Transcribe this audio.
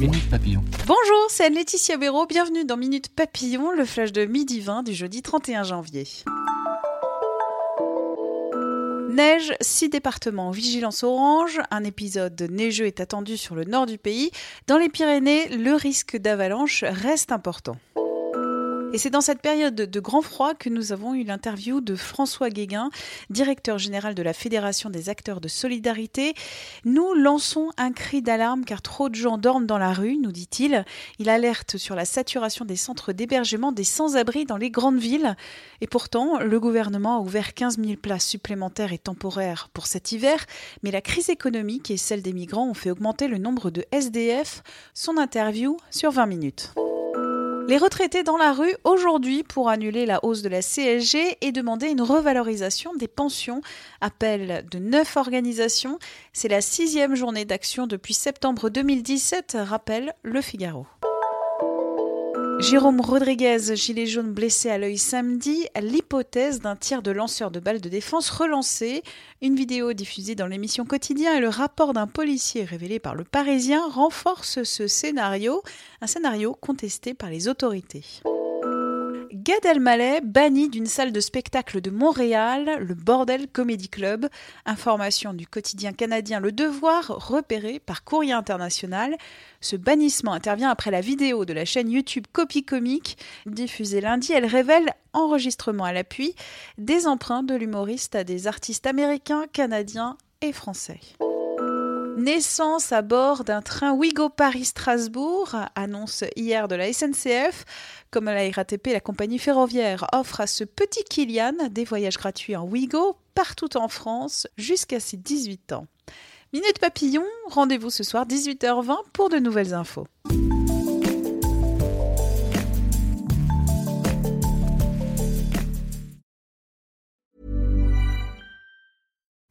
Minute Papillon. Bonjour, c'est Laetitia Béraud. Bienvenue dans Minute Papillon, le flash de midi 20 du jeudi 31 janvier. Neige, six départements, vigilance orange. Un épisode neigeux est attendu sur le nord du pays. Dans les Pyrénées, le risque d'avalanche reste important. Et c'est dans cette période de grand froid que nous avons eu l'interview de François Guéguin, directeur général de la Fédération des acteurs de solidarité. Nous lançons un cri d'alarme car trop de gens dorment dans la rue, nous dit-il. Il alerte sur la saturation des centres d'hébergement des sans-abri dans les grandes villes. Et pourtant, le gouvernement a ouvert 15 000 places supplémentaires et temporaires pour cet hiver, mais la crise économique et celle des migrants ont fait augmenter le nombre de SDF. Son interview sur 20 minutes. Les retraités dans la rue aujourd'hui pour annuler la hausse de la CSG et demander une revalorisation des pensions. Appel de neuf organisations. C'est la sixième journée d'action depuis septembre 2017, rappelle Le Figaro. Jérôme Rodriguez, gilet jaune blessé à l'œil samedi, l'hypothèse d'un tir de lanceur de balles de défense relancé. Une vidéo diffusée dans l'émission Quotidien et le rapport d'un policier révélé par le Parisien renforcent ce scénario, un scénario contesté par les autorités. Gad Elmaleh banni d'une salle de spectacle de Montréal, le Bordel Comedy Club. Information du quotidien canadien Le Devoir, repérée par Courrier International. Ce bannissement intervient après la vidéo de la chaîne YouTube Copy Comique, diffusée lundi. Elle révèle, enregistrement à l'appui, des emprunts de l'humoriste à des artistes américains, canadiens et français. Naissance à bord d'un train Ouigo Paris-Strasbourg, annonce hier de la SNCF. Comme la RATP, la compagnie ferroviaire offre à ce petit Kilian des voyages gratuits en Ouigo partout en France jusqu'à ses 18 ans. Minute Papillon, rendez-vous ce soir 18h20 pour de nouvelles infos.